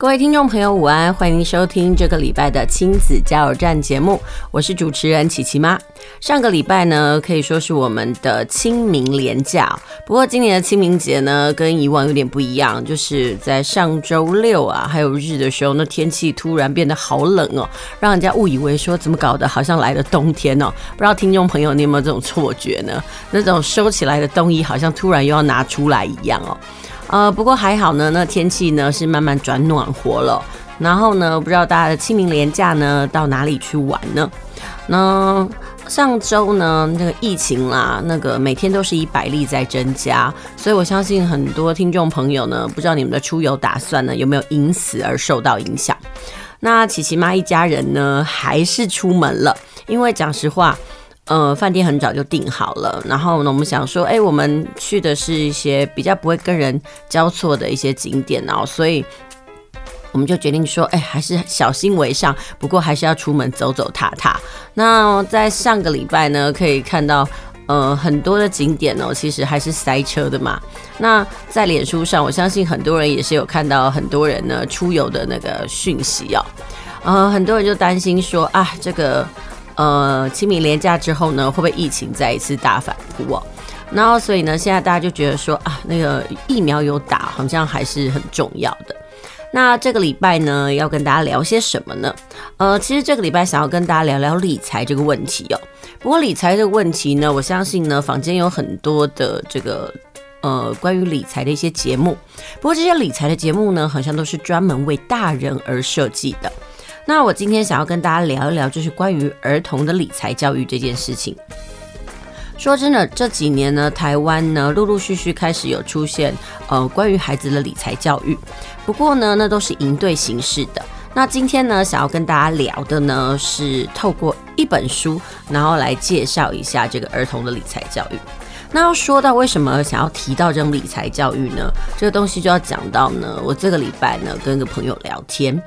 各位听众朋友，午安！欢迎收听这个礼拜的亲子加油站节目，我是主持人琪琪妈。上个礼拜呢，可以说是我们的清明连假，不过今年的清明节呢，跟以往有点不一样，就是在上周六啊，还有日的时候，那天气突然变得好冷哦，让人家误以为说怎么搞的，好像来了冬天哦。不知道听众朋友你有没有这种错觉呢？那种收起来的冬衣，好像突然又要拿出来一样哦。呃，不过还好呢，那天气呢是慢慢转暖和了。然后呢，不知道大家的清明连假呢到哪里去玩呢？那上周呢，那个疫情啦，那个每天都是以百例在增加，所以我相信很多听众朋友呢，不知道你们的出游打算呢有没有因此而受到影响？那琪琪妈一家人呢还是出门了，因为讲实话。呃，饭店很早就订好了，然后呢，我们想说，哎，我们去的是一些比较不会跟人交错的一些景点哦，所以我们就决定说，哎，还是小心为上，不过还是要出门走走踏踏。那在上个礼拜呢，可以看到，呃，很多的景点哦，其实还是塞车的嘛。那在脸书上，我相信很多人也是有看到很多人呢出游的那个讯息哦，呃，很多人就担心说，啊，这个。呃，清明连假之后呢，会不会疫情再一次大反扑哦？然后所以呢，现在大家就觉得说啊，那个疫苗有打，好像还是很重要的。那这个礼拜呢，要跟大家聊些什么呢？呃，其实这个礼拜想要跟大家聊聊理财这个问题哦。不过理财这个问题呢，我相信呢，坊间有很多的这个呃关于理财的一些节目。不过这些理财的节目呢，好像都是专门为大人而设计的。那我今天想要跟大家聊一聊，就是关于儿童的理财教育这件事情。说真的，这几年呢，台湾呢陆陆续续开始有出现呃关于孩子的理财教育，不过呢，那都是应对形式的。那今天呢，想要跟大家聊的呢，是透过一本书，然后来介绍一下这个儿童的理财教育。那要说到为什么想要提到这种理财教育呢？这个东西就要讲到呢，我这个礼拜呢跟一个朋友聊天。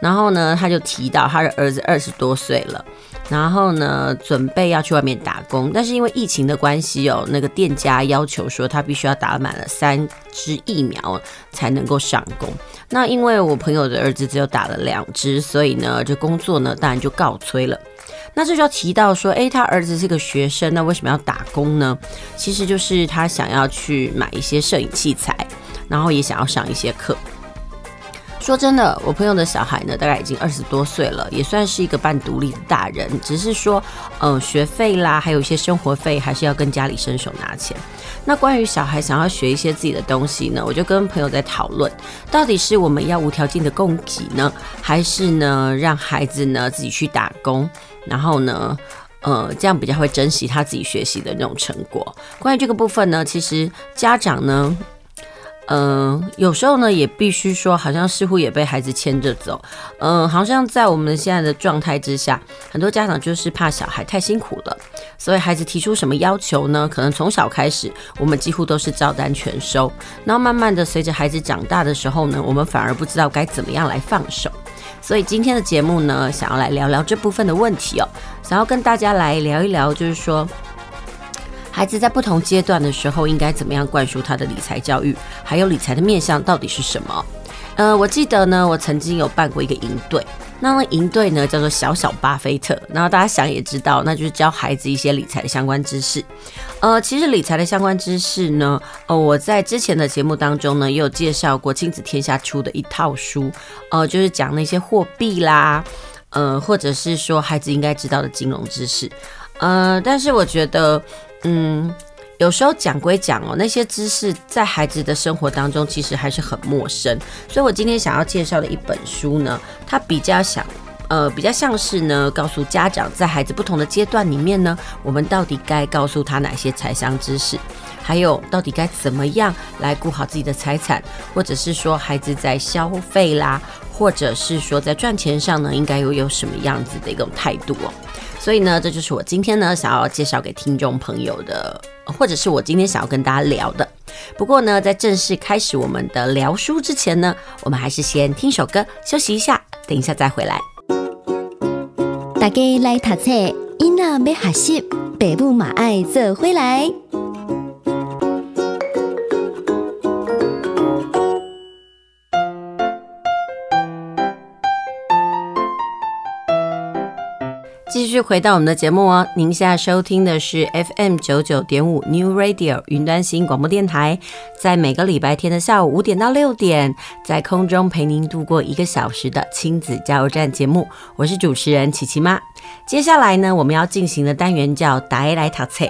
然后呢，他就提到他的儿子二十多岁了，然后呢，准备要去外面打工，但是因为疫情的关系哦，那个店家要求说他必须要打满了三支疫苗才能够上工。那因为我朋友的儿子只有打了两支，所以呢，这工作呢当然就告吹了。那这就要提到说，诶，他儿子是个学生，那为什么要打工呢？其实就是他想要去买一些摄影器材，然后也想要上一些课。说真的，我朋友的小孩呢，大概已经二十多岁了，也算是一个半独立的大人。只是说，嗯，学费啦，还有一些生活费，还是要跟家里伸手拿钱。那关于小孩想要学一些自己的东西呢，我就跟朋友在讨论，到底是我们要无条件的供给呢，还是呢让孩子呢自己去打工，然后呢，呃，这样比较会珍惜他自己学习的那种成果。关于这个部分呢，其实家长呢。嗯、呃，有时候呢，也必须说，好像似乎也被孩子牵着走。嗯、好像在我们现在的状态之下，很多家长就是怕小孩太辛苦了，所以孩子提出什么要求呢？可能从小开始，我们几乎都是照单全收。然后慢慢的，随着孩子长大的时候呢，我们反而不知道该怎么样来放手。所以今天的节目呢，想要来聊聊这部分的问题哦，想要跟大家来聊一聊，就是说。孩子在不同阶段的时候，应该怎么样灌输他的理财教育？还有理财的面向到底是什么？呃，我记得呢，我曾经有办过一个营队，那么营队呢叫做小小巴菲特，然后大家想也知道，那就是教孩子一些理财的相关知识。呃，其实理财的相关知识呢，呃，我在之前的节目当中呢，也有介绍过亲子天下出的一套书，呃，就是讲那些货币啦，呃，或者是说孩子应该知道的金融知识，呃，但是我觉得。嗯，有时候讲归讲哦，那些知识在孩子的生活当中其实还是很陌生，所以我今天想要介绍的一本书呢，它比较想，呃，比较像是呢，告诉家长在孩子不同的阶段里面呢，我们到底该告诉他哪些财商知识，还有到底该怎么样来顾好自己的财产，或者是说孩子在消费啦。或者是说在赚钱上呢，应该又有什么样子的一种态度哦。所以呢，这就是我今天呢想要介绍给听众朋友的，或者是我今天想要跟大家聊的。不过呢，在正式开始我们的聊书之前呢，我们还是先听首歌休息一下，等一下再回来。大家来读册，囡仔要学习，爸母嘛爱做回来。继续回到我们的节目哦，您现在收听的是 FM 九九点五 New Radio 云端新广播电台，在每个礼拜天的下午五点到六点，在空中陪您度过一个小时的亲子加油站节目，我是主持人琪琪妈。接下来呢，我们要进行的单元叫“大家来读册”。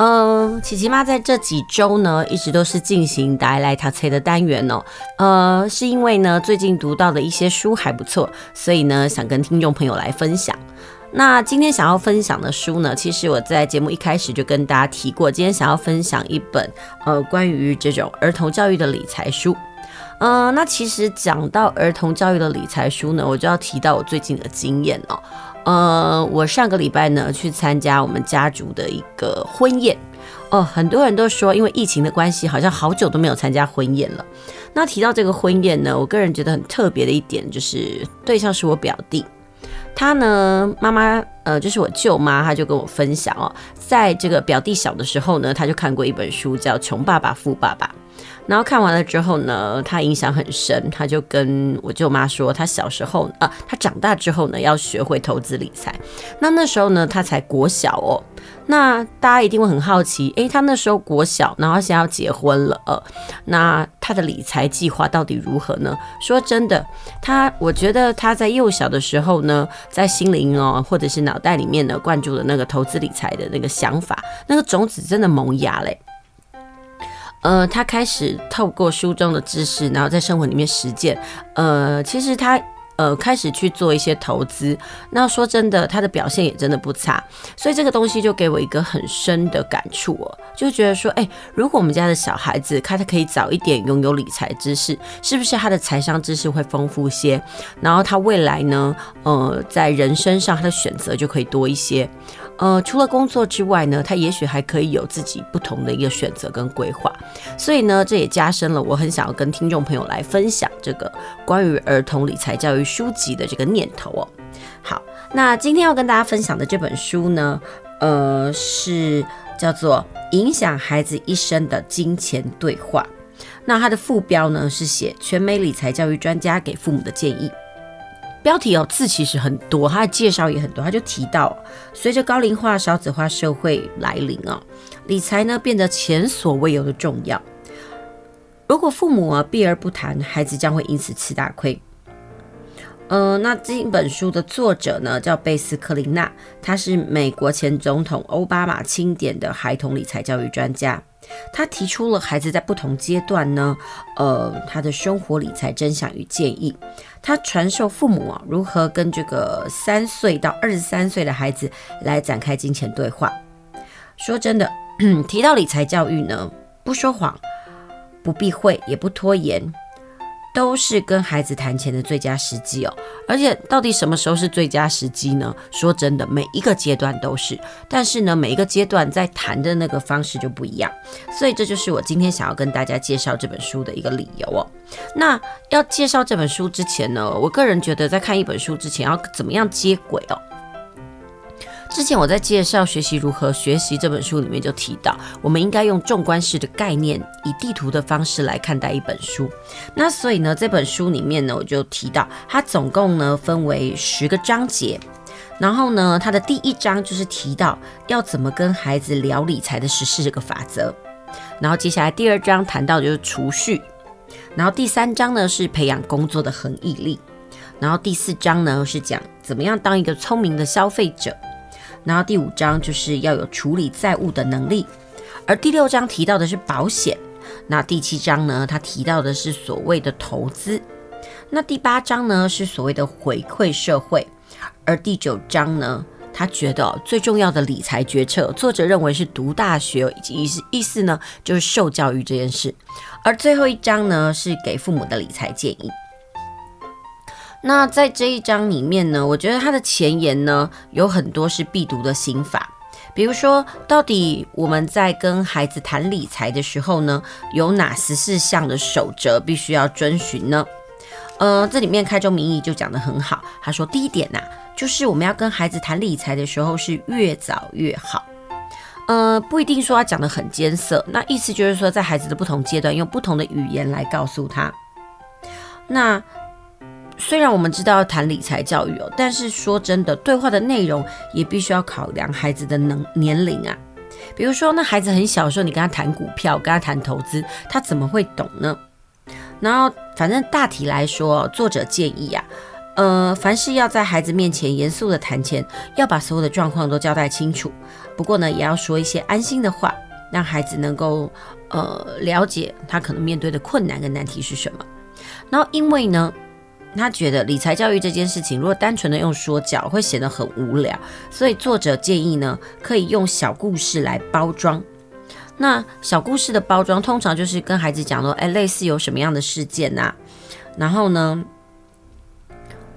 嗯，琪琪妈在这几周呢，一直都是进行“大家来读册”的单元哦。呃，是因为呢，最近读到的一些书还不错，所以呢，想跟听众朋友来分享。那今天想要分享的书呢，其实我在节目一开始就跟大家提过，今天想要分享一本呃关于这种儿童教育的理财书。呃，那其实讲到儿童教育的理财书呢，我就要提到我最近的经验哦。呃，我上个礼拜呢去参加我们家族的一个婚宴哦，很多人都说因为疫情的关系，好像好久都没有参加婚宴了。那提到这个婚宴呢，我个人觉得很特别的一点就是对象是我表弟。他呢，妈妈，呃，就是我舅妈，她就跟我分享哦，在这个表弟小的时候呢，他就看过一本书叫《穷爸爸富爸爸》，然后看完了之后呢，他印象很深，他就跟我舅妈说，他小时候啊，他长大之后呢，要学会投资理财。那那时候呢，他才国小哦。那大家一定会很好奇，诶，他那时候国小，然后现在要结婚了，呃，那他的理财计划到底如何呢？说真的，他我觉得他在幼小的时候呢，在心灵哦，或者是脑袋里面呢，灌注的那个投资理财的那个想法，那个种子真的萌芽嘞。呃，他开始透过书中的知识，然后在生活里面实践，呃，其实他。呃，开始去做一些投资，那说真的，他的表现也真的不差，所以这个东西就给我一个很深的感触哦，就觉得说，哎，如果我们家的小孩子他他可以早一点拥有理财知识，是不是他的财商知识会丰富些？然后他未来呢，呃，在人生上他的选择就可以多一些。呃，除了工作之外呢，他也许还可以有自己不同的一个选择跟规划，所以呢，这也加深了我很想要跟听众朋友来分享这个关于儿童理财教育书籍的这个念头哦。好，那今天要跟大家分享的这本书呢，呃，是叫做《影响孩子一生的金钱对话》，那它的副标呢是写全美理财教育专家给父母的建议。标题哦，字其实很多，它的介绍也很多。他就提到，随着高龄化、少子化社会来临哦，理财呢变得前所未有的重要。如果父母啊避而不谈，孩子将会因此吃大亏。呃，那这本书的作者呢叫贝斯克林纳，他是美国前总统欧巴马钦点的孩童理财教育专家。他提出了孩子在不同阶段呢，呃，他的生活理财真相与建议。他传授父母啊如何跟这个三岁到二十三岁的孩子来展开金钱对话。说真的，提到理财教育呢，不说谎，不避讳，也不拖延。都是跟孩子谈钱的最佳时机哦，而且到底什么时候是最佳时机呢？说真的，每一个阶段都是，但是呢，每一个阶段在谈的那个方式就不一样，所以这就是我今天想要跟大家介绍这本书的一个理由哦。那要介绍这本书之前呢，我个人觉得在看一本书之前要怎么样接轨哦。之前我在介绍学习如何学习这本书里面就提到，我们应该用纵观式的概念，以地图的方式来看待一本书。那所以呢，这本书里面呢，我就提到它总共呢分为十个章节，然后呢，它的第一章就是提到要怎么跟孩子聊理财的十四个法则，然后接下来第二章谈到就是储蓄，然后第三章呢是培养工作的恒毅力，然后第四章呢是讲怎么样当一个聪明的消费者。然后第五章就是要有处理债务的能力，而第六章提到的是保险，那第七章呢，他提到的是所谓的投资，那第八章呢是所谓的回馈社会，而第九章呢，他觉得最重要的理财决策，作者认为是读大学意思意思呢就是受教育这件事，而最后一章呢是给父母的理财建议。那在这一章里面呢，我觉得它的前言呢有很多是必读的心法，比如说，到底我们在跟孩子谈理财的时候呢，有哪十四项的守则必须要遵循呢？呃，这里面开宗明义就讲得很好，他说第一点呐、就是我们要跟孩子谈理财的时候是越早越好。呃，不一定说要讲得很艰涩，那意思就是说，在孩子的不同阶段，用不同的语言来告诉他。那虽然我们知道要谈理财教育哦，但是说真的，对话的内容也必须要考量孩子的能年龄啊。比如说，那孩子很小的时候，你跟他谈股票，跟他谈投资，他怎么会懂呢？然后，反正大体来说，作者建议啊，呃，凡事要在孩子面前严肃的谈钱，要把所有的状况都交代清楚。不过呢，也要说一些安心的话，让孩子能够呃了解他可能面对的困难跟难题是什么。然后，因为呢。他觉得理财教育这件事情，如果单纯的用说教，会显得很无聊，所以作者建议呢，可以用小故事来包装。那小故事的包装，通常就是跟孩子讲说，哎，类似有什么样的事件呐、然后呢，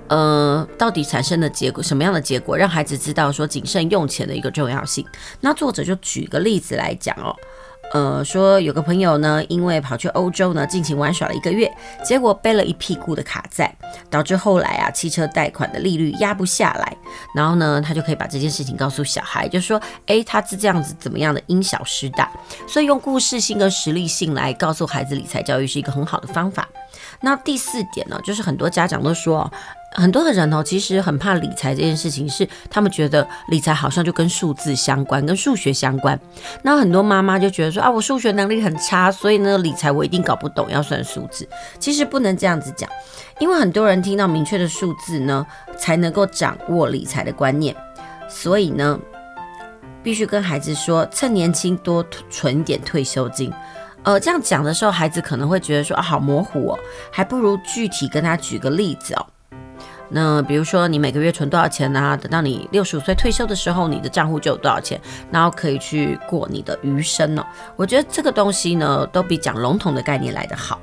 呃，到底产生的结果什么样的结果，让孩子知道说谨慎用钱的一个重要性。那作者就举个例子来讲哦。呃，说有个朋友呢，因为跑去欧洲呢，尽情玩耍了一个月，结果背了一屁股的卡债，导致后来啊，汽车贷款的利率压不下来。然后呢，他就可以把这件事情告诉小孩，就说，诶，他是这样子，怎么样的因小失大。所以用故事性跟实例性来告诉孩子理财教育是一个很好的方法。那第四点呢，就是很多家长都说。很多的人哦，其实很怕理财这件事情，是他们觉得理财好像就跟数字相关，跟数学相关。那很多妈妈就觉得说啊，我数学能力很差，所以呢，理财我一定搞不懂，要算数字。其实不能这样子讲，因为很多人听到明确的数字呢，才能够掌握理财的观念。所以呢，必须跟孩子说，趁年轻多存点退休金。呃，这样讲的时候，孩子可能会觉得说啊，好模糊哦，还不如具体跟他举个例子哦。那比如说，你每个月存多少钱啊？等到你六十五岁退休的时候，你的账户就有多少钱，然后可以去过你的余生哦。我觉得这个东西呢，都比讲笼统的概念来得好。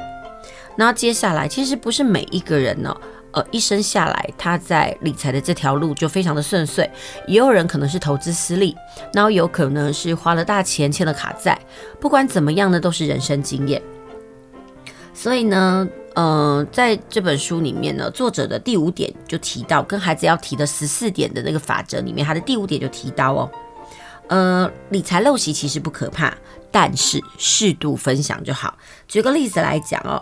那接下来，其实不是每一个人呢，呃，一生下来他在理财的这条路就非常的顺遂，也有人可能是投资失利，然后有可能是花了大钱欠了卡债。不管怎么样呢，都是人生经验。所以呢。嗯、在这本书里面呢，作者的第五点就提到，跟孩子要提的十四点的那个法则里面，他的第五点就提到哦，呃，理财陋习其实不可怕，但是适度分享就好。举个例子来讲哦，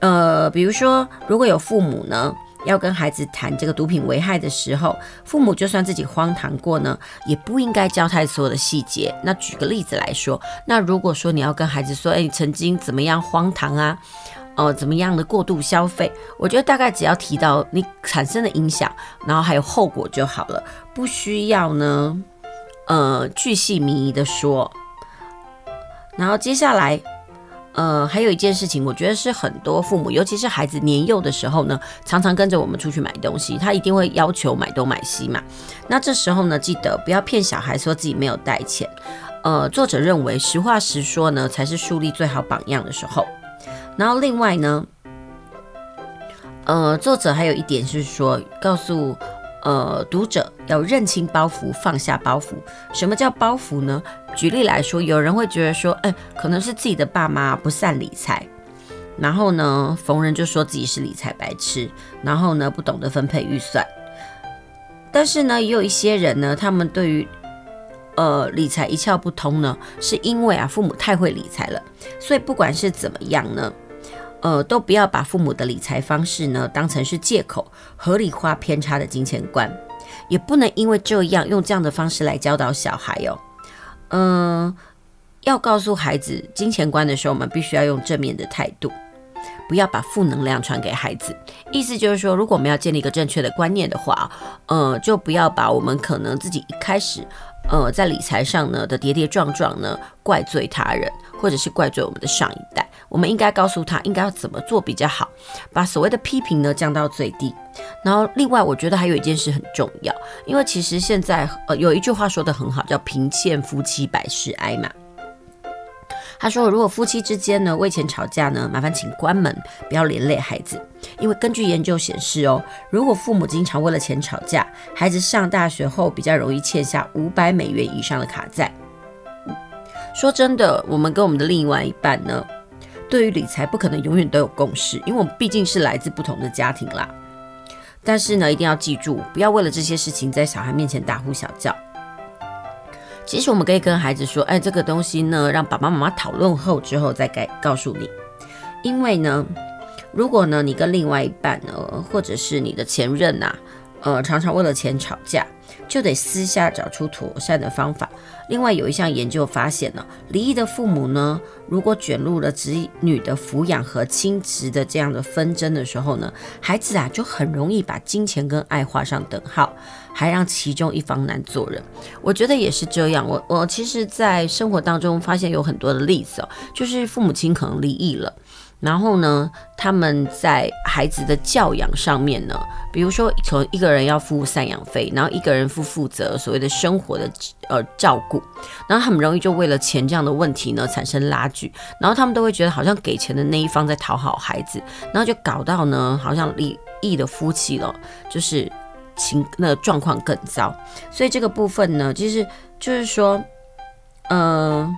呃，比如说如果有父母呢要跟孩子谈这个毒品危害的时候，父母就算自己荒唐过呢，也不应该交代所有的细节。那举个例子来说，那如果说你要跟孩子说，哎，你曾经怎么样荒唐啊？哦，怎么样的过度消费？我觉得大概只要提到你产生的影响，然后还有后果就好了，不需要呢，呃，巨细靡遗的说。然后接下来，呃，还有一件事情，我觉得是很多父母，尤其是孩子年幼的时候呢，常常跟着我们出去买东西，他一定会要求买东买西嘛。那这时候呢，记得不要骗小孩说自己没有带钱。呃，作者认为实话实说呢，才是树立最好榜样的时候。然后另外呢，呃，作者还有一点是说，告诉呃读者要认清包袱，放下包袱。什么叫包袱呢？举例来说，有人会觉得说，哎，可能是自己的爸妈不善理财，然后呢，逢人就说自己是理财白痴，然后呢，不懂得分配预算。但是呢，也有一些人呢，他们对于呃，理财一窍不通呢，是因为啊，父母太会理财了，所以不管是怎么样呢。呃，都不要把父母的理财方式呢当成是借口，合理化偏差的金钱观，也不能因为这样用这样的方式来教导小孩哦。嗯、要告诉孩子金钱观的时候，我们必须要用正面的态度，不要把负能量传给孩子。意思就是说，如果我们要建立一个正确的观念的话，呃，就不要把我们可能自己一开始。呃，在理财上呢的跌跌撞撞呢，怪罪他人，或者是怪罪我们的上一代。我们应该告诉他应该要怎么做比较好，把所谓的批评呢降到最低。然后，另外我觉得还有一件事很重要，因为其实现在呃有一句话说得很好，叫“贫贱夫妻百事哀”嘛。他说，如果夫妻之间呢为钱吵架呢，麻烦请关门，不要连累孩子。因为根据研究显示哦，如果父母经常为了钱吵架，孩子上大学后比较容易欠下五百美元以上的卡债。说真的，我们跟我们的另外一半呢，对于理财不可能永远都有共识，因为我们毕竟是来自不同的家庭啦。但是呢，一定要记住，不要为了这些事情在小孩面前大呼小叫。其实我们可以跟孩子说：“哎，这个东西呢，让爸爸妈妈讨论后之后再该告诉你。”因为呢，如果呢你跟另外一半呢，或者是你的前任呐、啊，呃，常常为了钱吵架，就得私下找出妥善的方法。另外有一项研究发现呢，离异的父母呢，如果卷入了子女的抚养和亲职的这样的纷争的时候呢，孩子啊就很容易把金钱跟爱画上等号，还让其中一方难做人。我觉得也是这样。我我其实，在生活当中发现有很多的例子哦，就是父母亲可能离异了。然后呢，他们在孩子的教养上面呢，比如说从一个人要付赡养费，然后一个人负负责所谓的生活的呃照顾，然后很容易就为了钱这样的问题呢产生拉锯，然后他们都会觉得好像给钱的那一方在讨好孩子，然后就搞到呢好像离异的夫妻了，就是情那状况更糟。所以这个部分呢，其实就是说，嗯、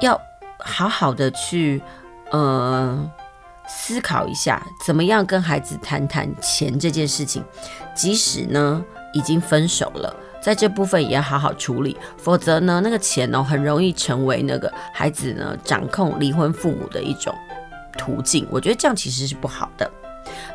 要好好的去。呃，思考一下，怎么样跟孩子谈谈钱这件事情。即使呢已经分手了，在这部分也要好好处理，否则呢那个钱呢很容易成为那个孩子呢掌控离婚父母的一种途径。我觉得这样其实是不好的。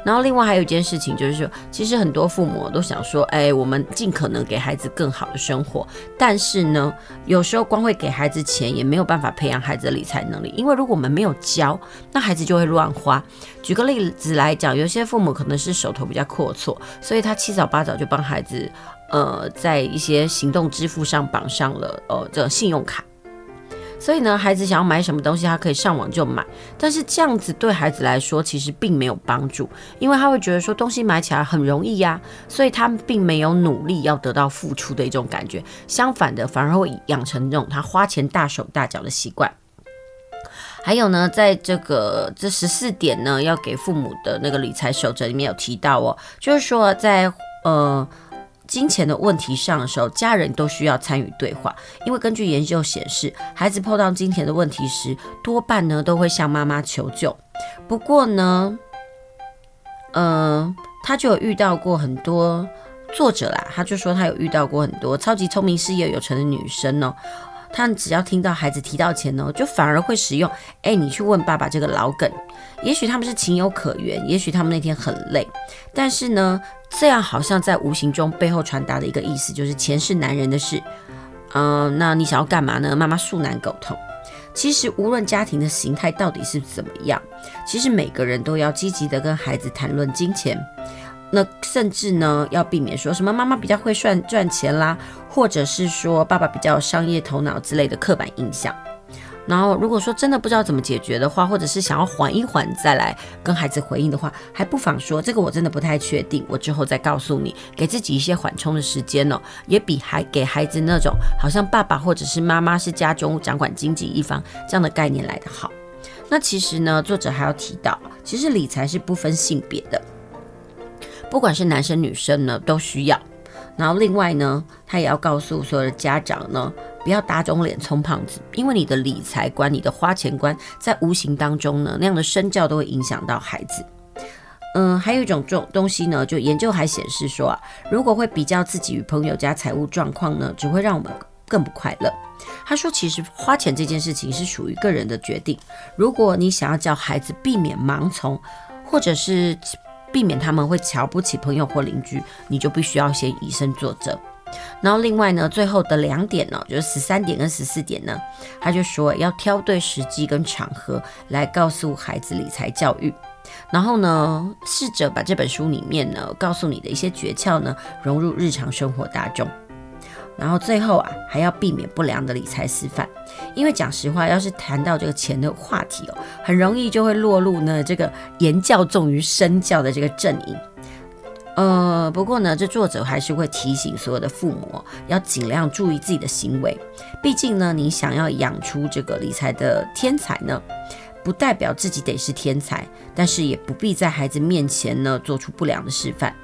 然后另外还有一件事情就是说，其实很多父母都想说，哎，我们尽可能给孩子更好的生活，但是呢，有时候光会给孩子钱也没有办法培养孩子的理财能力，因为如果我们没有教，那孩子就会乱花。举个例子来讲，有些父母可能是手头比较阔绰，所以他七早八早就帮孩子，呃，在一些行动支付上绑上了呃这个信用卡。所以呢，孩子想要买什么东西，他可以上网就买。但是这样子对孩子来说，其实并没有帮助，因为他会觉得说东西买起来很容易呀，所以他并没有努力要得到付出的一种感觉。相反的，反而会养成这种他花钱大手大脚的习惯。还有呢，在这个这十四点呢，要给父母的那个理财守则里面有提到哦，就是说在呃。金钱的问题上的时候，家人都需要参与对话，因为根据研究显示，孩子碰到金钱的问题时，多半呢都会向妈妈求救。不过呢，呃，他就有遇到过很多作者啦，他就说他有遇到过很多超级聪明、事业有成的女生哦。他们只要听到孩子提到钱呢，就反而会使用“哎，你去问爸爸”这个老梗。也许他们是情有可原，也许他们那天很累，但是呢，这样好像在无形中背后传达的一个意思，就是钱是男人的事。嗯、那你想要干嘛呢？妈妈恕难苟同。其实无论家庭的形态到底是怎么样，其实每个人都要积极的跟孩子谈论金钱。那甚至呢，要避免说什么妈妈比较会赚赚钱啦，或者是说爸爸比较有商业头脑之类的刻板印象。然后如果说真的不知道怎么解决的话，或者是想要缓一缓再来跟孩子回应的话，还不妨说这个我真的不太确定，我之后再告诉你，给自己一些缓冲的时间哦，也比还给孩子那种好像爸爸或者是妈妈是家中掌管经济一方这样的概念来得好。那其实呢，作者还要提到，其实理财是不分性别的。不管是男生女生呢，都需要。然后另外呢，他也要告诉所有的家长呢，不要打肿脸充胖子，因为你的理财观、你的花钱观，在无形当中呢，那样的身教都会影响到孩子。嗯，还有一种这种东西呢，就研究还显示说啊，如果会比较自己与朋友家财务状况呢，只会让我们更不快乐。他说，其实花钱这件事情是属于个人的决定。如果你想要叫孩子避免盲从，或者是避免他们会瞧不起朋友或邻居，你就必须要先以身作则。然后另外呢，最后的两点呢，就是十三点跟十四点呢，他就说要挑对时机跟场合来告诉孩子理财教育。然后呢，试着把这本书里面呢告诉你的一些诀窍呢融入日常生活当中。然后最后啊，还要避免不良的理财示范，因为讲实话，要是谈到这个钱的话题哦，很容易就会落入呢这个言教重于身教的这个阵营。呃，不过呢，这作者还是会提醒所有的父母要尽量注意自己的行为。毕竟呢，你想要养出这个理财的天才呢，不代表自己得是天才，但是也不必在孩子面前呢做出不良的示范。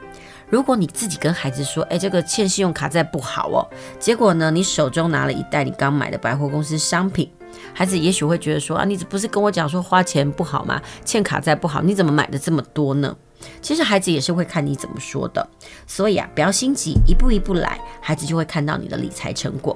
如果你自己跟孩子说，哎，这个欠信用卡债不好哦，结果呢，你手中拿了一袋你刚买的百货公司商品，孩子也许会觉得说，啊，你不是跟我讲说花钱不好吗？欠卡债不好，你怎么买的这么多呢？其实孩子也是会看你怎么说的，所以啊，不要心急，一步一步来，孩子就会看到你的理财成果。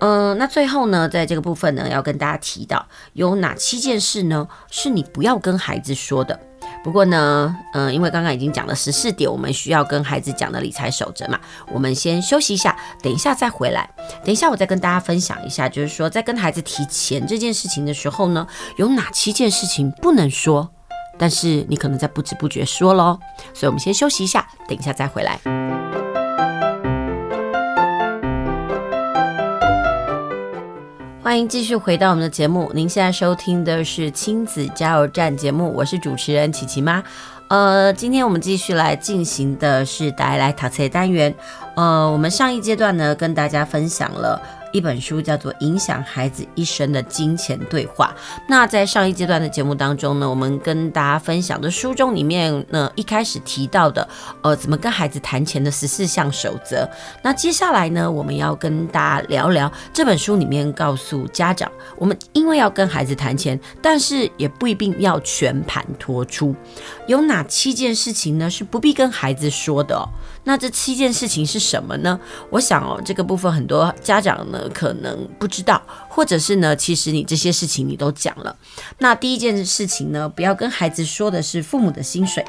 嗯、那最后呢，在这个部分呢，要跟大家提到有哪七件事呢，是你不要跟孩子说的。不过呢，嗯、因为刚刚已经讲了十四点，我们需要跟孩子讲的理财守则嘛，我们先休息一下，等一下再回来。等一下我再跟大家分享一下，就是说在跟孩子提钱这件事情的时候呢，有哪七件事情不能说。但是你可能在不知不觉说喽，所以我们先休息一下，等一下再回来。欢迎继续回到我们的节目，您现在收听的是亲子加油站节目，我是主持人琪琪妈。呃，今天我们继续来进行的是带来读册单元。呃，我们上一阶段呢，跟大家分享了。一本书叫做《影响孩子一生的金钱对话》。那在上一阶段的节目当中呢，我们跟大家分享的书中里面呢，一开始提到的，呃，怎么跟孩子谈钱的十四项守则。那接下来呢，我们要跟大家聊聊这本书里面告诉家长，我们因为要跟孩子谈钱，但是也不一定要全盘托出，有哪七件事情呢是不必跟孩子说的哦。那这七件事情是什么呢？我想哦，这个部分很多家长呢可能不知道，或者是呢，其实你这些事情你都讲了。那第一件事情呢，不要跟孩子说的是父母的薪水，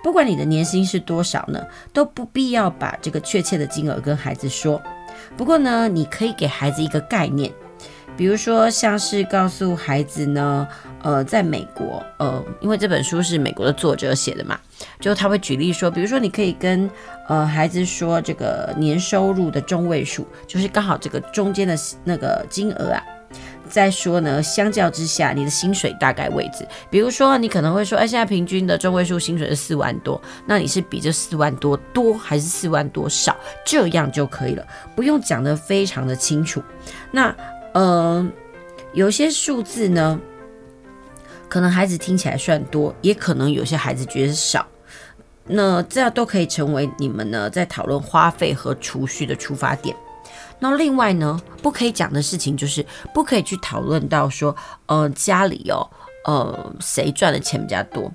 不管你的年薪是多少呢，都不必要把这个确切的金额跟孩子说。不过呢，你可以给孩子一个概念。比如说，像是告诉孩子呢，呃，在美国，呃，因为这本书是美国的作者写的嘛，就他会举例说，比如说你可以跟呃孩子说，这个年收入的中位数，就是刚好这个中间的那个金额啊。再说呢，相较之下，你的薪水大概位置，比如说你可能会说，哎，现在平均的中位数薪水是四万多，那你是比这四万多多还是四万多少？这样就可以了，不用讲得非常的清楚。那、呃，有些数字呢，可能孩子听起来算多，也可能有些孩子觉得少。那这样都可以成为你们呢在讨论花费和储蓄的出发点。那另外呢，不可以讲的事情就是不可以去讨论到说，呃，家里哦，呃，谁赚的钱比较多，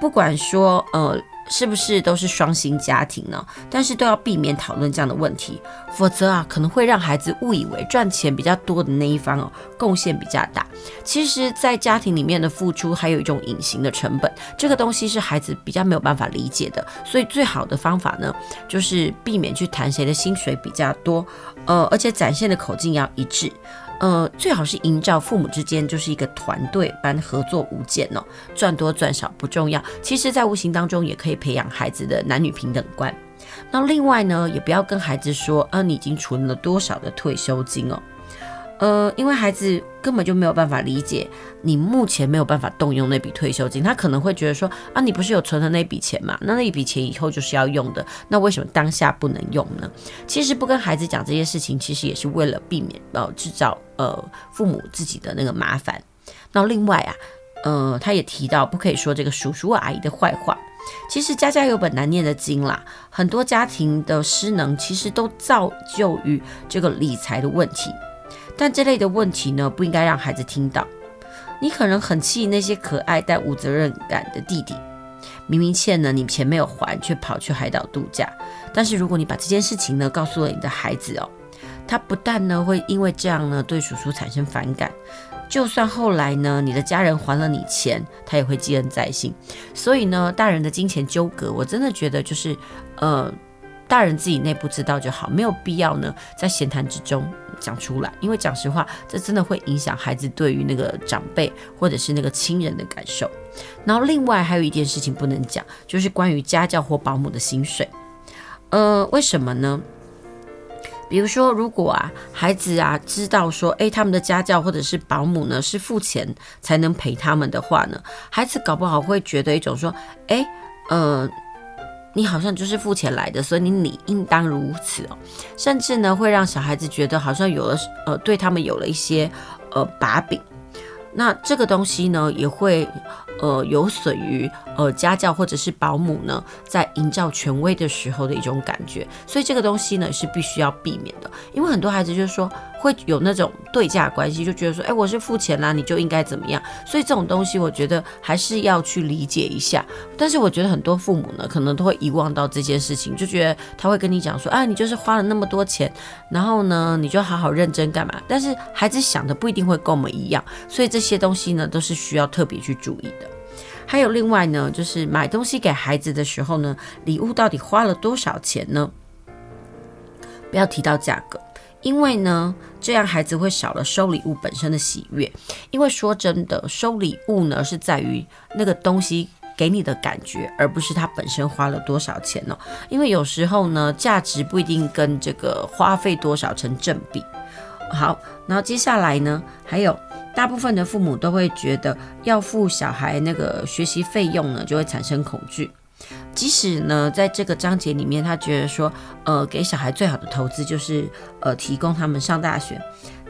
不管说呃。是不是都是双薪家庭呢？但是都要避免讨论这样的问题，否则啊，可能会让孩子误以为赚钱比较多的那一方哦，贡献比较大。其实，在家庭里面的付出还有一种隐形的成本，这个东西是孩子比较没有办法理解的。所以，最好的方法呢，就是避免去谈谁的薪水比较多，呃，而且展现的口径要一致。呃，最好是营造父母之间就是一个团队般合作无间哦，赚多赚少不重要，其实在无形当中也可以培养孩子的男女平等观。那另外呢，也不要跟孩子说，啊，你已经存了多少的退休金哦。呃，因为孩子根本就没有办法理解，你目前没有办法动用那笔退休金，他可能会觉得说啊，你不是有存的那笔钱嘛？那那笔钱以后就是要用的，那为什么当下不能用呢？其实不跟孩子讲这些事情，其实也是为了避免呃制造呃父母自己的那个麻烦。那另外啊，呃，他也提到不可以说这个叔叔阿姨的坏话。其实家家有本难念的经啦，很多家庭的失能其实都造就于这个理财的问题。但这类的问题呢，不应该让孩子听到。你可能很气那些可爱但无责任感的弟弟，明明欠了你钱没有还，却跑去海岛度假。但是如果你把这件事情呢告诉了你的孩子哦，他不但呢会因为这样呢对叔叔产生反感，就算后来呢你的家人还了你钱，他也会记恩在心。所以呢，大人的金钱纠葛，我真的觉得就是呃。大人自己内部知道就好，没有必要呢在闲谈之中讲出来，因为讲实话，这真的会影响孩子对于那个长辈或者是那个亲人的感受。然后另外还有一件事情不能讲，就是关于家教或保姆的薪水。呃，为什么呢？比如说，如果啊孩子啊知道说，诶，他们的家教或者是保姆呢是付钱才能陪他们的话呢，孩子搞不好会觉得一种说，诶，呃。你好像就是付钱来的，所以你理应当如此哦。甚至呢，会让小孩子觉得好像有了呃，对他们有了一些呃把柄。那这个东西呢，也会。呃，有损于呃家教或者是保姆呢，在营造权威的时候的一种感觉，所以这个东西呢是必须要避免的。因为很多孩子就是说会有那种对价关系，就觉得说，哎，我是付钱啦，你就应该怎么样。所以这种东西，我觉得还是要去理解一下。但是我觉得很多父母呢，可能都会遗忘到这件事情，就觉得他会跟你讲说，啊，你就是花了那么多钱，然后呢，你就好好认真干嘛？但是孩子想的不一定会跟我们一样，所以这些东西呢，都是需要特别去注意的。还有另外呢，就是买东西给孩子的时候呢，礼物到底花了多少钱呢？不要提到价格，因为呢，这样孩子会少了收礼物本身的喜悦。因为说真的，收礼物呢是在于那个东西给你的感觉，而不是它本身花了多少钱哦。因为有时候呢，价值不一定跟这个花费多少成正比。好，然后接下来呢，还有。大部分的父母都会觉得要付小孩那个学习费用呢，就会产生恐惧。即使呢，在这个章节里面，他觉得说，呃，给小孩最好的投资就是呃，提供他们上大学。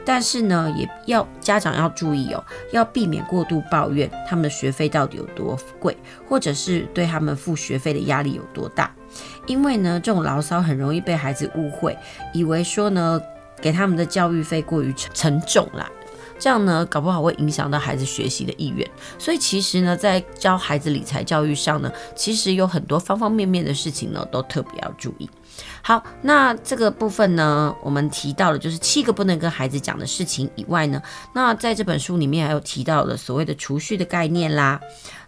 但是呢，也要家长要注意哦，要避免过度抱怨他们的学费到底有多贵，或者是对他们付学费的压力有多大。因为呢，这种牢骚很容易被孩子误会，以为说呢，给他们的教育费过于沉重啦。这样呢，搞不好会影响到孩子学习的意愿。所以其实呢，在教孩子理财教育上呢，其实有很多方方面面的事情呢，都特别要注意。好，那这个部分呢，我们提到了就是七个不能跟孩子讲的事情以外呢，那在这本书里面还有提到了所谓的储蓄的概念啦，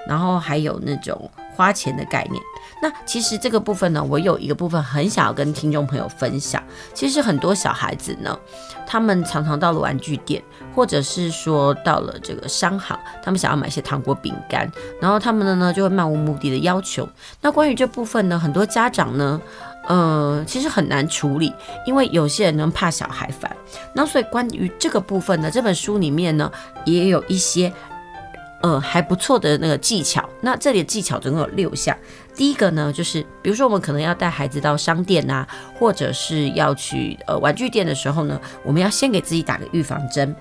然后还有那种花钱的概念。那其实这个部分呢，我有一个部分很想要跟听众朋友分享。其实很多小孩子呢，他们常常到了玩具店，或者是说到了这个商行，他们想要买一些糖果、饼干，然后他们的呢就会漫无目的的要求。那关于这部分呢，很多家长呢，呃，其实很难处理，因为有些人呢怕小孩烦。那所以关于这个部分呢，这本书里面呢也有一些。呃，还不错的那个技巧。那这里的技巧总共有六项。第一个呢，就是比如说我们可能要带孩子到商店啊，或者是要去呃玩具店的时候呢，我们要先给自己打个预防针。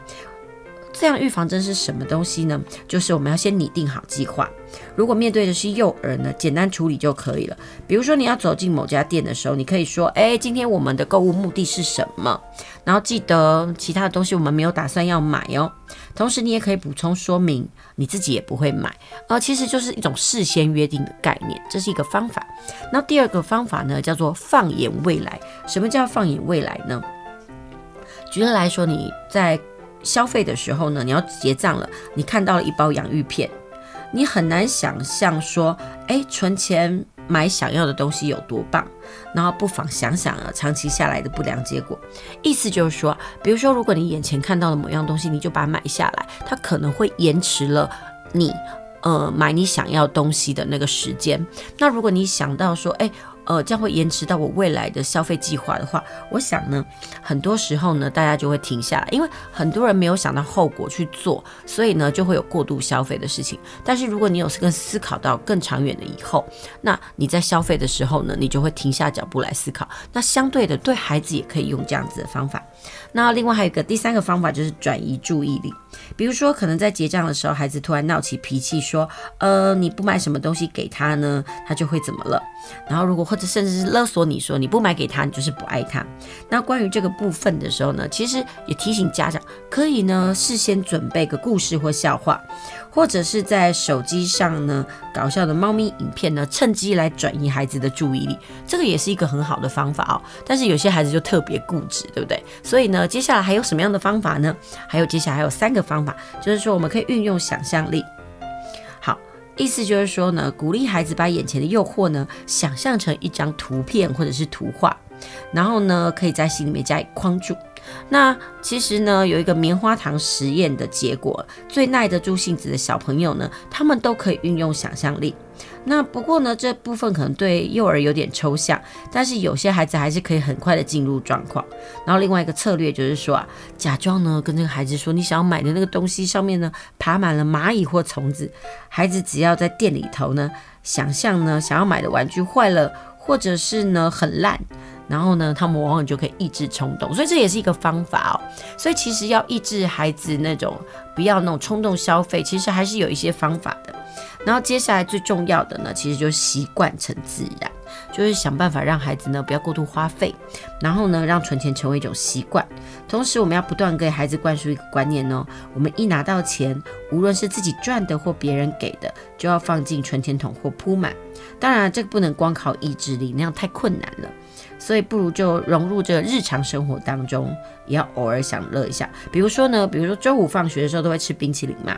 这样预防针是什么东西呢？就是我们要先拟定好计划。如果面对的是幼儿呢，简单处理就可以了。比如说你要走进某家店的时候，你可以说：“哎，今天我们的购物目的是什么？”然后记得其他的东西我们没有打算要买哦。同时你也可以补充说明，你自己也不会买，呃，其实就是一种事先约定的概念，这是一个方法。那第二个方法呢，叫做放眼未来。什么叫放眼未来呢？举例来说，你在消费的时候呢，你要结账了，你看到了一包洋芋片，你很难想象说，哎，存钱买想要的东西有多棒，然后不妨想想啊，长期下来的不良结果。意思就是说，比如说，如果你眼前看到的某样东西，你就把它买下来，它可能会延迟了你呃买你想要东西的那个时间。那如果你想到说，哎。呃，将会延迟到我未来的消费计划的话，我想呢，很多时候呢，大家就会停下，因为很多人没有想到后果去做，所以呢，就会有过度消费的事情。但是如果你有更思考到更长远的以后，那你在消费的时候呢，你就会停下脚步来思考。那相对的，对孩子也可以用这样子的方法。那另外还有一个第三个方法就是转移注意力，比如说可能在结账的时候，孩子突然闹起脾气，说，呃，你不买什么东西给他呢，他就会怎么了？然后如果或者甚至是勒索你说你不买给他，你就是不爱他。那关于这个部分的时候呢，其实也提醒家长可以呢事先准备个故事或笑话。或者是在手机上呢，搞笑的猫咪影片呢，趁机来转移孩子的注意力，这个也是一个很好的方法哦。但是有些孩子就特别固执，对不对？所以呢，接下来还有什么样的方法呢？还有接下来还有三个方法，就是说我们可以运用想象力。好，意思就是说呢，鼓励孩子把眼前的诱惑呢，想象成一张图片或者是图画，然后呢，可以在心里面加以框住。那其实呢，有一个棉花糖实验的结果，最耐得住性子的小朋友呢，他们都可以运用想象力。那不过呢，这部分可能对幼儿有点抽象，但是有些孩子还是可以很快的进入状况。然后另外一个策略就是说啊，假装呢跟这个孩子说，你想要买的那个东西上面呢爬满了蚂蚁或虫子，孩子只要在店里头呢想象呢，想要买的玩具坏了，或者是呢很烂，然后呢，他们往往就可以抑制冲动，所以这也是一个方法哦。所以其实要抑制孩子那种不要那种冲动消费，其实还是有一些方法的。然后接下来最重要的呢，其实就是习惯成自然。就是想办法让孩子呢不要过度花费，然后呢让存钱成为一种习惯。同时，我们要不断给孩子灌输一个观念哦：我们一拿到钱，无论是自己赚的或别人给的，就要放进存钱筒或铺满。当然，这个不能光靠意志力，那样太困难了。所以，不如就融入这日常生活当中，也要偶尔享乐一下。比如说呢，比如说周五放学的时候都会吃冰淇淋嘛。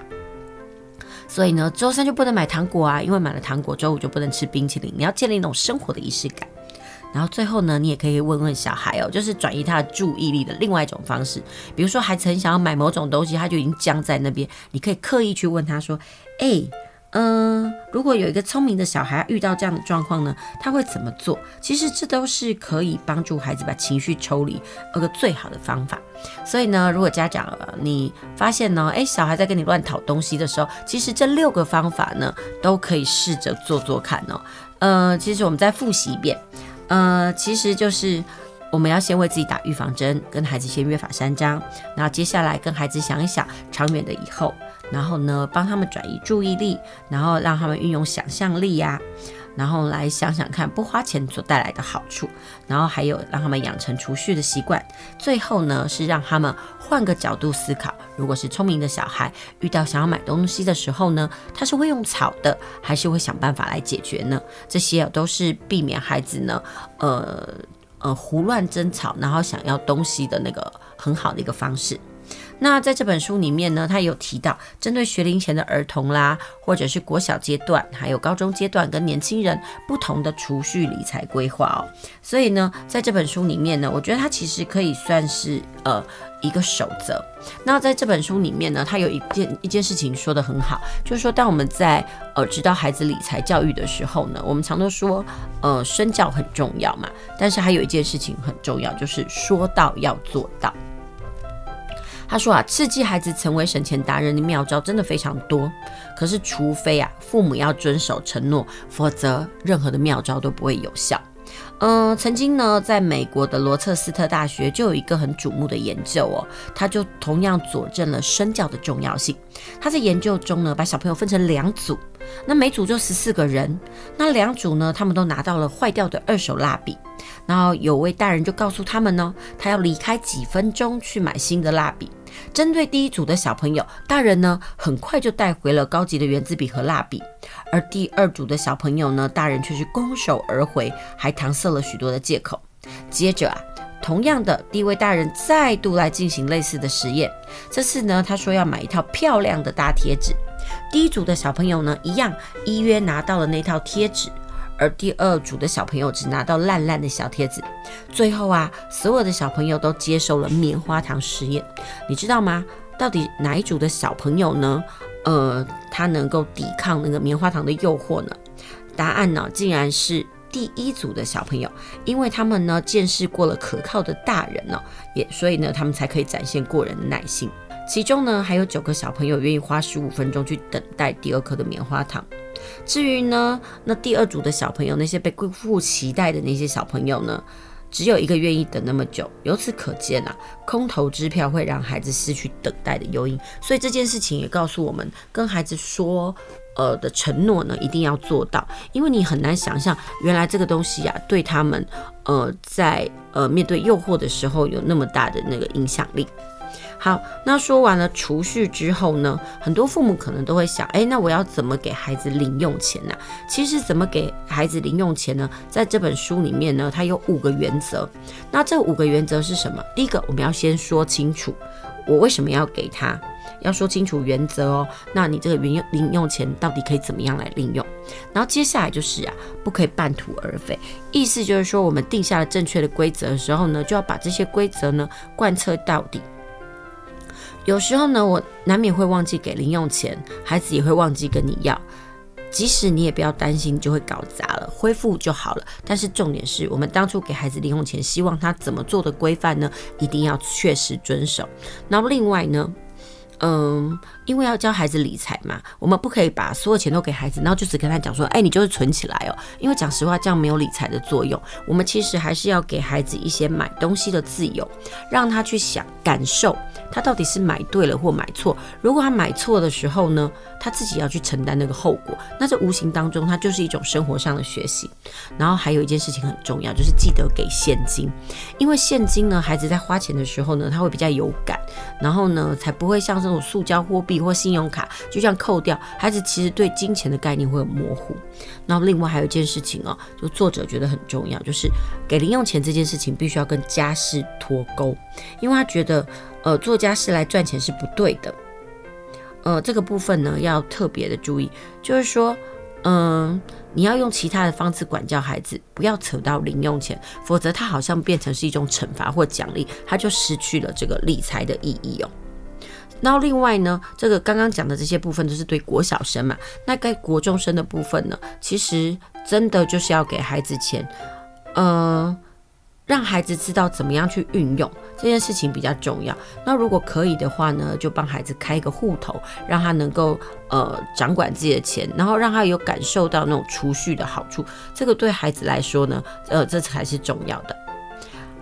所以呢，周三就不能买糖果啊，因为买了糖果，周五就不能吃冰淇淋。你要建立那种生活的仪式感。然后最后呢，你也可以问问小孩哦，就是转移他的注意力的另外一种方式。比如说，孩子很想要买某种东西，他就已经僵在那边，你可以刻意去问他说：“诶。”嗯，如果有一个聪明的小孩遇到这样的状况呢，他会怎么做？其实这都是可以帮助孩子把情绪抽离一个最好的方法。所以呢，如果家长你发现呢，诶，小孩在跟你乱讨东西的时候，其实这六个方法呢，都可以试着做做看哦。呃，其实我们再复习一遍，呃，其实就是我们要先为自己打预防针，跟孩子先约法三章，然后接下来跟孩子想一想长远的以后。然后呢，帮他们转移注意力，然后让他们运用想象力呀，然后来想想看不花钱所带来的好处，然后还有让他们养成储蓄的习惯。最后呢，是让他们换个角度思考，如果是聪明的小孩，遇到想要买东西的时候呢，他是会用吵的，还是会想办法来解决呢？这些都是避免孩子呢，呃呃胡乱争吵，然后想要东西的那个很好的一个方式。那在这本书里面呢，他有提到针对学龄前的儿童啦，或者是国小阶段，还有高中阶段跟年轻人不同的储蓄理财规划哦。所以呢，在这本书里面呢，我觉得它其实可以算是呃一个守则。那在这本书里面呢，它有一件一件事情说得很好，就是说当我们在呃指导孩子理财教育的时候呢，我们常都说呃身教很重要嘛，但是还有一件事情很重要，就是说到要做到。他说啊，刺激孩子成为省钱达人的妙招真的非常多，可是除非啊，父母要遵守承诺，否则任何的妙招都不会有效。嗯、曾经呢，在美国的罗彻斯特大学就有一个很瞩目的研究哦，他就同样佐证了身教的重要性。他在研究中呢，把小朋友分成两组，那每组就十四个人，那两组呢，他们都拿到了坏掉的二手蜡笔。然后有位大人就告诉他们呢，他要离开几分钟去买新的蜡笔。针对第一组的小朋友，大人呢很快就带回了高级的圆珠笔和蜡笔，而第二组的小朋友呢，大人却是空手而回，还搪塞了许多的借口。接着啊，同样的第一位大人再度来进行类似的实验，这次呢，他说要买一套漂亮的大贴纸。第一组的小朋友呢，一样依约拿到了那套贴纸。而第二组的小朋友只拿到烂烂的小贴纸。最后啊，所有的小朋友都接受了棉花糖实验。你知道吗？到底哪一组的小朋友呢？呃，他能够抵抗那个棉花糖的诱惑呢？答案呢，竟然是第一组的小朋友，因为他们呢见识过了可靠的大人呢，也所以呢，他们才可以展现过人的耐心。其中呢，还有九个小朋友愿意花十五分钟去等待第二颗的棉花糖。至于呢，那第二组的小朋友，那些被辜负期待的那些小朋友呢，只有一个愿意等那么久。由此可见啊，空头支票会让孩子失去等待的诱因。所以这件事情也告诉我们，跟孩子说，呃的承诺呢，一定要做到，因为你很难想象，原来这个东西啊，对他们，呃，在呃面对诱惑的时候，有那么大的那个影响力。好，那说完了储蓄之后呢，很多父母可能都会想，哎，那我要怎么给孩子零用钱呢？其实怎么给孩子零用钱呢？在这本书里面呢，它有五个原则。那这五个原则是什么？第一个，我们要先说清楚我为什么要给他，要说清楚原则哦。那你这个零用零用钱到底可以怎么样来利用？然后接下来就是啊，不可以半途而废。意思就是说，我们定下了正确的规则的时候呢，就要把这些规则呢贯彻到底。有时候呢，我难免会忘记给零用钱，孩子也会忘记跟你要。即使你也不要担心，就会搞砸了，恢复就好了。但是重点是我们当初给孩子零用钱，希望他怎么做的规范呢？一定要确实遵守。然后另外呢，嗯，因为要教孩子理财嘛，我们不可以把所有钱都给孩子，然后就只跟他讲说，哎，你就是存起来哦。因为讲实话，这样没有理财的作用。我们其实还是要给孩子一些买东西的自由，让他去想、感受，他到底是买对了或买错。如果他买错的时候呢，他自己要去承担那个后果。那这无形当中，他就是一种生活上的学习。然后还有一件事情很重要，就是记得给现金，因为现金呢，孩子在花钱的时候呢，他会比较有感，然后呢，才不会像这种塑胶货币或信用卡就这样扣掉。孩子其实对金钱的概念会很模糊。那另外还有一件事情哦，就作者觉得很重要，就是给零用钱这件事情必须要跟家事脱钩，因为他觉得呃做家事来赚钱是不对的。呃，这个部分呢要特别的注意，就是说，嗯、你要用其他的方式管教孩子，不要扯到零用钱，否则他好像变成是一种惩罚或奖励，他就失去了这个理财的意义哦。然后另外呢，这个刚刚讲的这些部分都是对国小生嘛，那该国中生的部分呢，其实真的就是要给孩子钱，呃。让孩子知道怎么样去运用这件事情比较重要。那如果可以的话呢，就帮孩子开一个户头，让他能够呃掌管自己的钱，然后让他有感受到那种储蓄的好处。这个对孩子来说呢，呃，这才是重要的。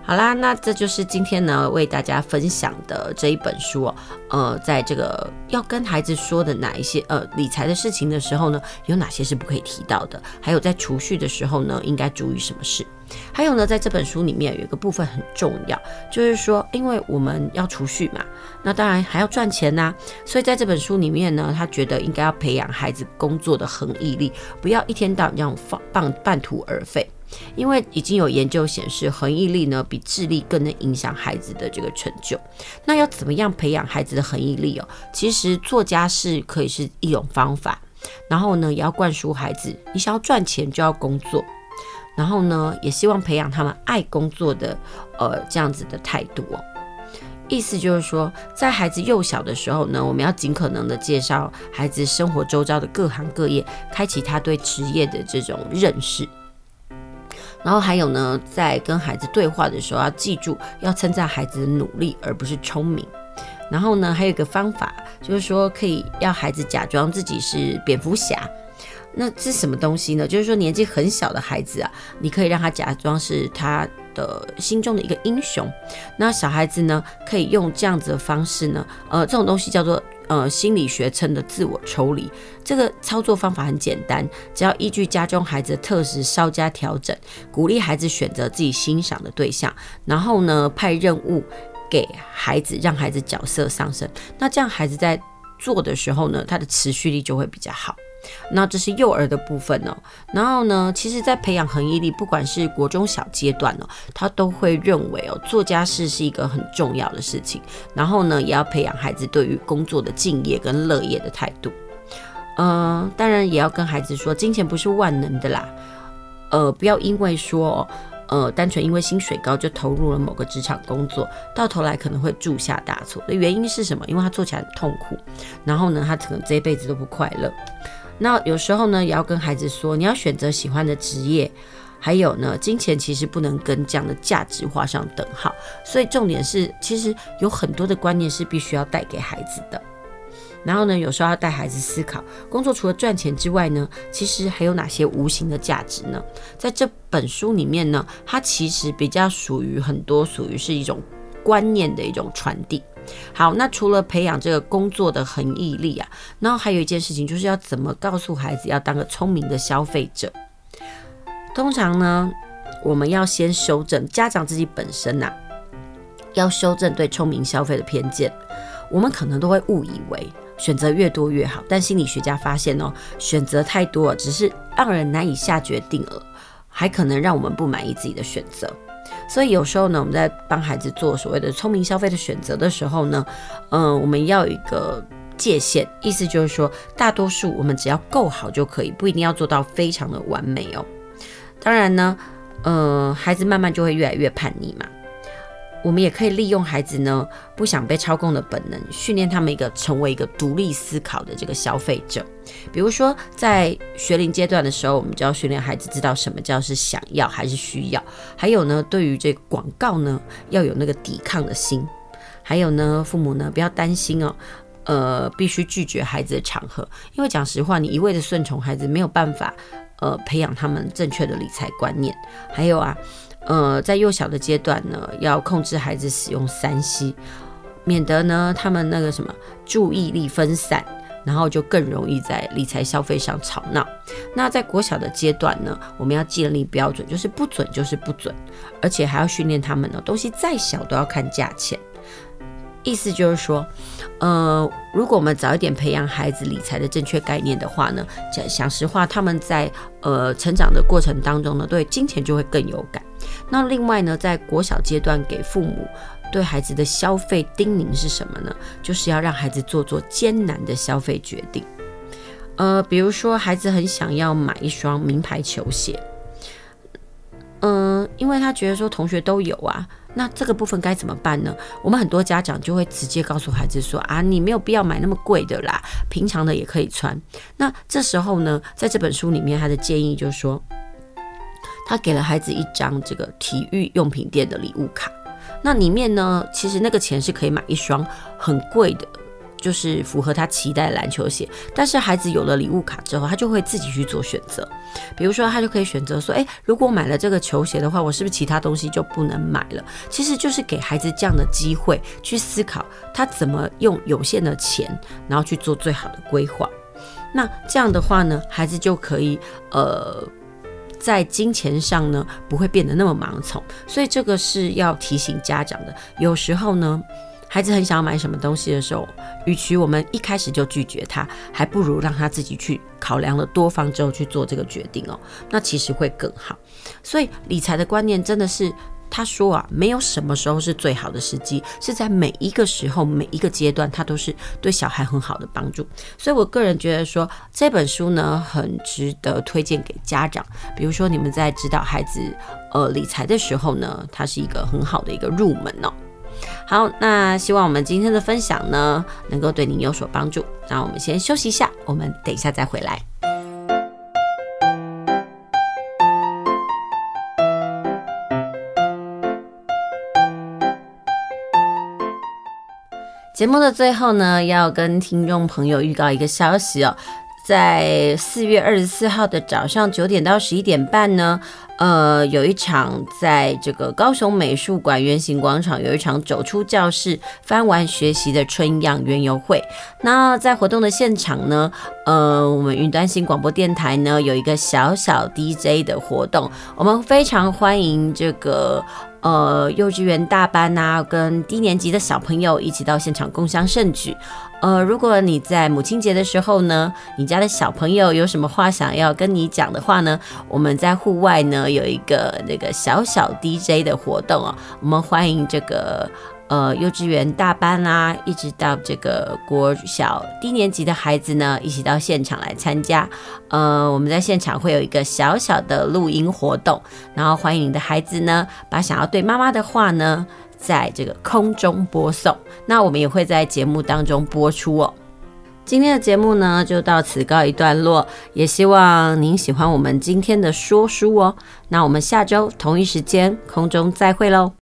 好啦，那这就是今天呢为大家分享的这一本书哦。呃，在这个要跟孩子说的哪一些呃理财的事情的时候呢，有哪些是不可以提到的？还有在储蓄的时候呢，应该注意什么事？还有呢，在这本书里面有一个部分很重要，就是说，因为我们要储蓄嘛，那当然还要赚钱呐、所以在这本书里面呢，他觉得应该要培养孩子工作的恒毅力，不要一天到晚这样放半半途而废。因为已经有研究显示，恒毅力呢比智力更能影响孩子的这个成就。那要怎么样培养孩子的恒毅力哦？其实做家事可以是一种方法，然后呢，也要灌输孩子，你想要赚钱就要工作。然后呢，也希望培养他们爱工作的，呃，这样子的态度哦。意思就是说，在孩子幼小的时候呢，我们要尽可能的介绍孩子生活周遭的各行各业，开启他对职业的这种认识。然后还有呢，在跟孩子对话的时候，要记住要称赞孩子的努力，而不是聪明。然后呢，还有一个方法，就是说可以要孩子假装自己是蝙蝠侠。那这是什么东西呢？就是说年纪很小的孩子啊，你可以让他假装是他的心中的一个英雄。那小孩子呢，可以用这样子的方式呢，呃，这种东西叫做呃心理学称的自我抽离。这个操作方法很简单，只要依据家中孩子的特质稍加调整，鼓励孩子选择自己欣赏的对象，然后呢派任务给孩子，让孩子角色上升。那这样孩子在做的时候呢，他的持续力就会比较好。那这是幼儿的部分哦，然后呢，其实，在培养恒毅力，不管是国中小阶段哦，他都会认为哦，做家事是一个很重要的事情。然后呢，也要培养孩子对于工作的敬业跟乐业的态度。嗯、呃，当然也要跟孩子说，金钱不是万能的啦。呃，不要因为说，呃，单纯因为薪水高就投入了某个职场工作，到头来可能会铸下大错。的原因是什么？因为他做起来很痛苦，然后呢，他可能这一辈子都不快乐。那有时候呢，也要跟孩子说，你要选择喜欢的职业，还有呢，金钱其实不能跟这样的价值画上等号。所以重点是，其实有很多的观念是必须要带给孩子的。然后呢，有时候要带孩子思考，工作除了赚钱之外呢，其实还有哪些无形的价值呢？在这本书里面呢，它其实比较属于很多属于是一种观念的一种传递。好，那除了培养这个工作的恒毅力啊，然后还有一件事情，就是要怎么告诉孩子要当个聪明的消费者。通常呢，我们要先修正家长自己本身呐、要修正对聪明消费的偏见。我们可能都会误以为选择越多越好，但心理学家发现哦，选择太多了，只是让人难以下决定了，还可能让我们不满意自己的选择。所以有时候呢，我们在帮孩子做所谓的聪明消费的选择的时候呢，嗯、我们要有一个界限，意思就是说，大多数我们只要够好就可以，不一定要做到非常的完美哦。当然呢，呃，孩子慢慢就会越来越叛逆嘛。我们也可以利用孩子呢不想被操控的本能，训练他们一个成为一个独立思考的这个消费者。比如说，在学龄阶段的时候，我们就要训练孩子知道什么叫是想要还是需要。还有呢，对于这个广告呢，要有那个抵抗的心。还有呢，父母呢不要担心哦，呃，必须拒绝孩子的场合，因为讲实话，你一味的顺从孩子，没有办法呃培养他们正确的理财观念。还有啊，呃，在幼小的阶段呢，要控制孩子使用三 C，免得呢他们那个什么注意力分散。然后就更容易在理财消费上吵闹。那在国小的阶段呢，我们要建立标准，就是不准就是不准，而且还要训练他们呢，东西再小都要看价钱。意思就是说，呃，如果我们早一点培养孩子理财的正确概念的话呢，讲讲实话，他们在呃成长的过程当中呢，对金钱就会更有感。那另外呢，在国小阶段给父母。对孩子的消费叮咛是什么呢？就是要让孩子做做艰难的消费决定。呃，比如说孩子很想要买一双名牌球鞋，嗯、因为他觉得说同学都有啊，那这个部分该怎么办呢？我们很多家长就会直接告诉孩子说啊，你没有必要买那么贵的啦，平常的也可以穿。那这时候呢，在这本书里面，他的建议就是说，他给了孩子一张这个体育用品店的礼物卡。那里面呢，其实那个钱是可以买一双很贵的，就是符合他期待的篮球鞋。但是孩子有了礼物卡之后，他就会自己去做选择。比如说，他就可以选择说：“诶，如果买了这个球鞋的话，我是不是其他东西就不能买了？”其实就是给孩子这样的机会去思考，他怎么用有限的钱，然后去做最好的规划。那这样的话呢，孩子就可以呃。在金钱上呢，不会变得那么盲从，所以这个是要提醒家长的。有时候呢，孩子很想要买什么东西的时候，与其我们一开始就拒绝他，还不如让他自己去考量了多方之后去做这个决定哦，那其实会更好。所以理财的观念真的是。他说啊，没有什么时候是最好的时机，是在每一个时候、每一个阶段，他都是对小孩很好的帮助。所以我个人觉得说，这本书呢，很值得推荐给家长。比如说，你们在指导孩子呃理财的时候呢，它是一个很好的一个入门哦。好，那希望我们今天的分享呢，能够对您有所帮助。那我们先休息一下，我们等一下再回来。节目的最后呢，要跟听众朋友预告一个消息哦，在四月二十四号的早上九点到十一点半呢，呃，有一场在这个高雄美术馆圆形广场有一场走出教室翻玩学习的春样园游会。那在活动的现场呢，呃，我们云端新广播电台呢有一个小小 DJ 的活动，我们非常欢迎这个。呃，幼稚园大班啊，跟低年级的小朋友一起到现场共襄盛举。呃，如果你在母亲节的时候呢，你家的小朋友有什么话想要跟你讲的话呢，我们在户外呢有一个那个小小 DJ 的活动哦，我们欢迎这个。呃，幼稚园大班啊，一直到这个国小低年级的孩子呢，一起到现场来参加。呃，我们在现场会有一个小小的录音活动，然后欢迎你的孩子呢，把想要对妈妈的话呢，在这个空中播送。那我们也会在节目当中播出哦。今天的节目呢，就到此告一段落，也希望您喜欢我们今天的说书哦。那我们下周同一时间空中再会喽。